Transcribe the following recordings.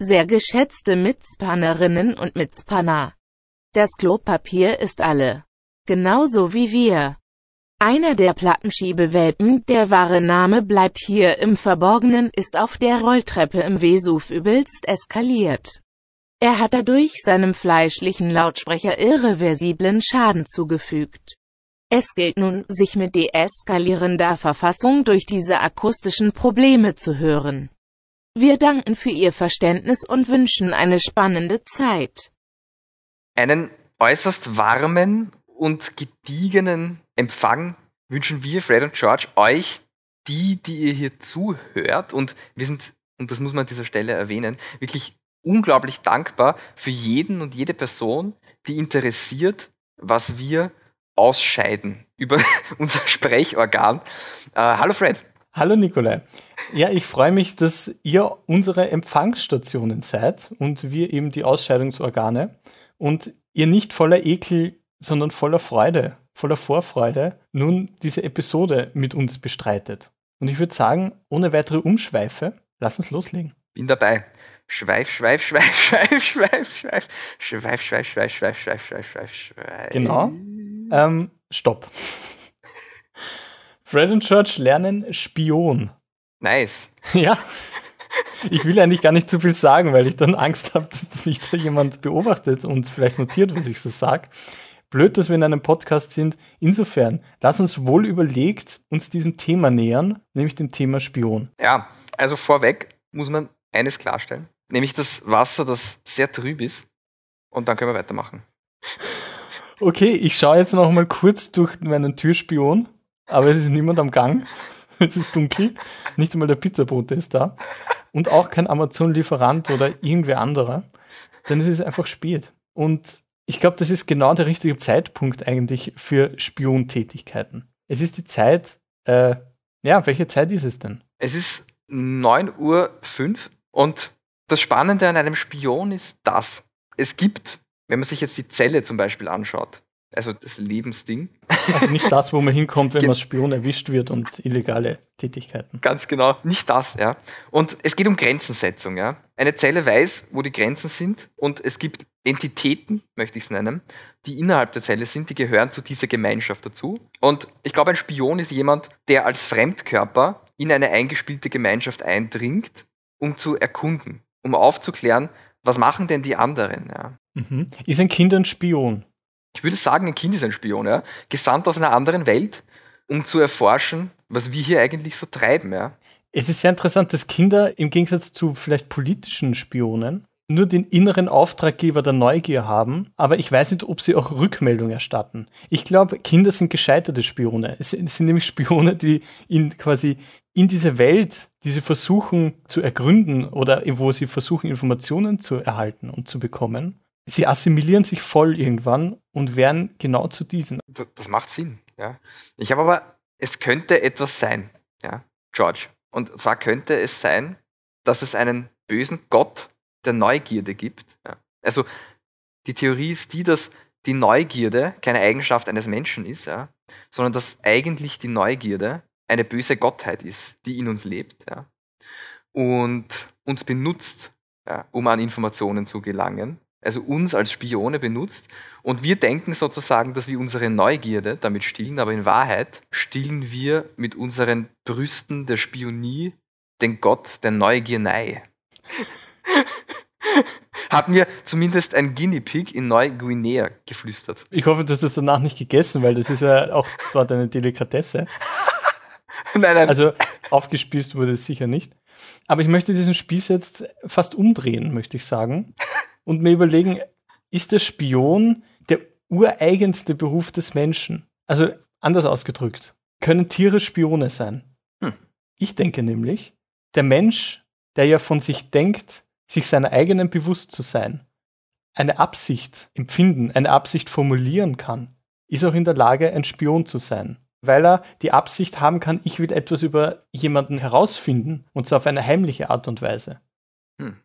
Sehr geschätzte Mitspannerinnen und Mitspanner. Das Klopapier ist alle. Genauso wie wir. Einer der Plattenschiebewelpen, der wahre Name bleibt hier im Verborgenen, ist auf der Rolltreppe im Vesuv übelst eskaliert. Er hat dadurch seinem fleischlichen Lautsprecher irreversiblen Schaden zugefügt. Es gilt nun, sich mit deeskalierender Verfassung durch diese akustischen Probleme zu hören. Wir danken für Ihr Verständnis und wünschen eine spannende Zeit. Einen äußerst warmen und gediegenen Empfang wünschen wir, Fred und George, euch, die, die ihr hier zuhört. Und wir sind, und das muss man an dieser Stelle erwähnen, wirklich unglaublich dankbar für jeden und jede Person, die interessiert, was wir ausscheiden über unser Sprechorgan. Äh, hallo Fred. Hallo Nikolai. Ja, ich freue mich, dass ihr unsere Empfangsstationen seid und wir eben die Ausscheidungsorgane und ihr nicht voller Ekel, sondern voller Freude, voller Vorfreude nun diese Episode mit uns bestreitet. Und ich würde sagen, ohne weitere Umschweife, lass uns loslegen. Bin dabei. Schweif, schweif, schweif, schweif, schweif, schweif, schweif, schweif, schweif, schweif, schweif, schweif, schweif, schweif. Genau. Ähm, stopp. Fred und George lernen Spion. Nice. Ja. Ich will eigentlich gar nicht zu viel sagen, weil ich dann Angst habe, dass mich da jemand beobachtet und vielleicht notiert, was ich so sage. Blöd, dass wir in einem Podcast sind. Insofern, lass uns wohl überlegt uns diesem Thema nähern, nämlich dem Thema Spion. Ja, also vorweg muss man eines klarstellen nämlich das Wasser, das sehr trüb ist. Und dann können wir weitermachen. Okay, ich schaue jetzt noch mal kurz durch meinen Türspion, aber es ist niemand am Gang. Es ist dunkel. Nicht einmal der Pizzabote ist da. Und auch kein Amazon-Lieferant oder irgendwer anderer. Denn es ist einfach spät. Und ich glaube, das ist genau der richtige Zeitpunkt eigentlich für Spiontätigkeiten. Es ist die Zeit, äh, ja, welche Zeit ist es denn? Es ist 9.05 Uhr und das Spannende an einem Spion ist das. Es gibt, wenn man sich jetzt die Zelle zum Beispiel anschaut, also das Lebensding. Also nicht das, wo man hinkommt, wenn man als Spion erwischt wird und illegale Tätigkeiten. Ganz genau, nicht das, ja. Und es geht um Grenzensetzung, ja. Eine Zelle weiß, wo die Grenzen sind und es gibt Entitäten, möchte ich es nennen, die innerhalb der Zelle sind, die gehören zu dieser Gemeinschaft dazu. Und ich glaube, ein Spion ist jemand, der als Fremdkörper in eine eingespielte Gemeinschaft eindringt, um zu erkunden um aufzuklären, was machen denn die anderen? Ja. Mhm. Ist ein Kind ein Spion? Ich würde sagen, ein Kind ist ein Spion, ja. Gesandt aus einer anderen Welt, um zu erforschen, was wir hier eigentlich so treiben, ja. Es ist sehr interessant, dass Kinder im Gegensatz zu vielleicht politischen Spionen nur den inneren Auftraggeber der Neugier haben, aber ich weiß nicht, ob sie auch Rückmeldung erstatten. Ich glaube, Kinder sind gescheiterte Spione. Es sind nämlich Spione, die in quasi in diese Welt, die sie versuchen zu ergründen oder wo sie versuchen, Informationen zu erhalten und zu bekommen, sie assimilieren sich voll irgendwann und werden genau zu diesen. Das, das macht Sinn, ja. Ich habe aber, es könnte etwas sein, ja, George. Und zwar könnte es sein, dass es einen bösen Gott der Neugierde gibt. Ja. Also die Theorie ist die, dass die Neugierde keine Eigenschaft eines Menschen ist, ja, sondern dass eigentlich die Neugierde eine böse Gottheit ist, die in uns lebt ja, und uns benutzt, ja, um an Informationen zu gelangen. Also uns als Spione benutzt. Und wir denken sozusagen, dass wir unsere Neugierde damit stillen, aber in Wahrheit stillen wir mit unseren Brüsten der Spionie den Gott der Neugiernei. Hat mir zumindest ein Guinea Pig in Neuguinea geflüstert. Ich hoffe, du hast das danach nicht gegessen, weil das ist ja auch dort eine Delikatesse. nein, nein. Also aufgespießt wurde es sicher nicht. Aber ich möchte diesen Spieß jetzt fast umdrehen, möchte ich sagen. Und mir überlegen, ist der Spion der ureigenste Beruf des Menschen? Also anders ausgedrückt, können Tiere Spione sein? Hm. Ich denke nämlich, der Mensch, der ja von sich denkt, sich seiner eigenen bewusst zu sein, eine Absicht empfinden, eine Absicht formulieren kann, ist auch in der Lage, ein Spion zu sein weil er die Absicht haben kann, ich will etwas über jemanden herausfinden und zwar auf eine heimliche Art und Weise. Hm.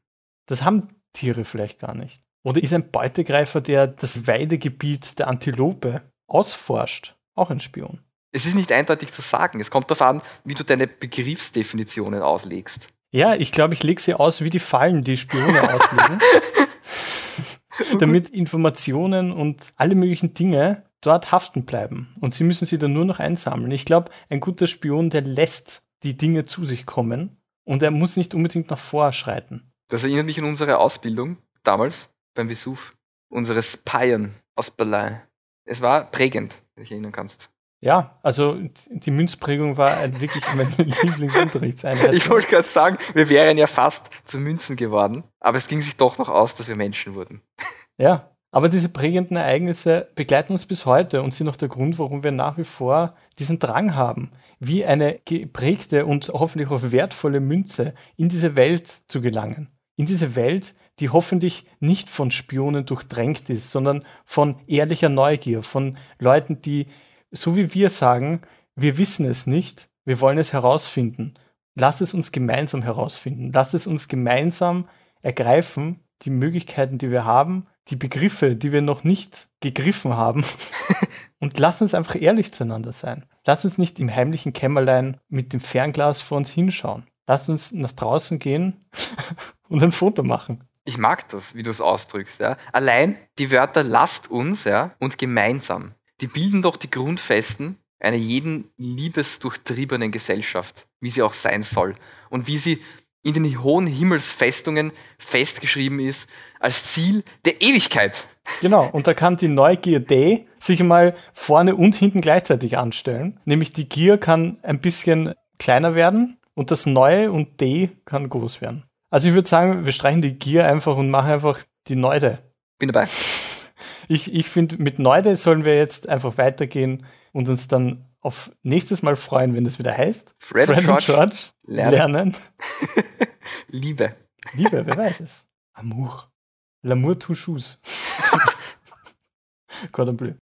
Das haben Tiere vielleicht gar nicht. Oder ist ein Beutegreifer, der das Weidegebiet der Antilope ausforscht, auch ein Spion? Es ist nicht eindeutig zu sagen. Es kommt darauf an, wie du deine Begriffsdefinitionen auslegst. Ja, ich glaube, ich lege sie aus wie die Fallen, die Spione auslegen. damit Informationen und alle möglichen Dinge dort haften bleiben. Und sie müssen sie dann nur noch einsammeln. Ich glaube, ein guter Spion, der lässt die Dinge zu sich kommen und er muss nicht unbedingt nach vorschreiten. Das erinnert mich an unsere Ausbildung damals beim Vesuv. Unsere Spion aus Berlin. Es war prägend, wenn du dich erinnern kannst. Ja, also die Münzprägung war wirklich meine Lieblingsunterrichtseinheit. Ich wollte gerade sagen, wir wären ja fast zu Münzen geworden, aber es ging sich doch noch aus, dass wir Menschen wurden. Ja, aber diese prägenden Ereignisse begleiten uns bis heute und sind auch der Grund, warum wir nach wie vor diesen Drang haben, wie eine geprägte und hoffentlich auch wertvolle Münze in diese Welt zu gelangen. In diese Welt, die hoffentlich nicht von Spionen durchdrängt ist, sondern von ehrlicher Neugier, von Leuten, die so wie wir sagen, wir wissen es nicht, wir wollen es herausfinden. Lass es uns gemeinsam herausfinden. Lass es uns gemeinsam ergreifen, die Möglichkeiten, die wir haben, die Begriffe, die wir noch nicht gegriffen haben. Und lass uns einfach ehrlich zueinander sein. Lass uns nicht im heimlichen Kämmerlein mit dem Fernglas vor uns hinschauen. Lass uns nach draußen gehen und ein Foto machen. Ich mag das, wie du es ausdrückst. Ja. Allein die Wörter lasst uns ja, und gemeinsam die bilden doch die Grundfesten einer jeden liebesdurchtriebenen Gesellschaft, wie sie auch sein soll und wie sie in den hohen Himmelsfestungen festgeschrieben ist als Ziel der Ewigkeit. Genau, und da kann die Neugierde sich mal vorne und hinten gleichzeitig anstellen. Nämlich die Gier kann ein bisschen kleiner werden und das Neue und D kann groß werden. Also ich würde sagen, wir streichen die Gier einfach und machen einfach die Neude. Bin dabei ich, ich finde, mit Neude sollen wir jetzt einfach weitergehen und uns dann auf nächstes Mal freuen, wenn das wieder heißt. Fred, Fred und George, lernen. lernen. Liebe. Liebe, wer weiß es. Amour. L'amour touche. Cordon bleu.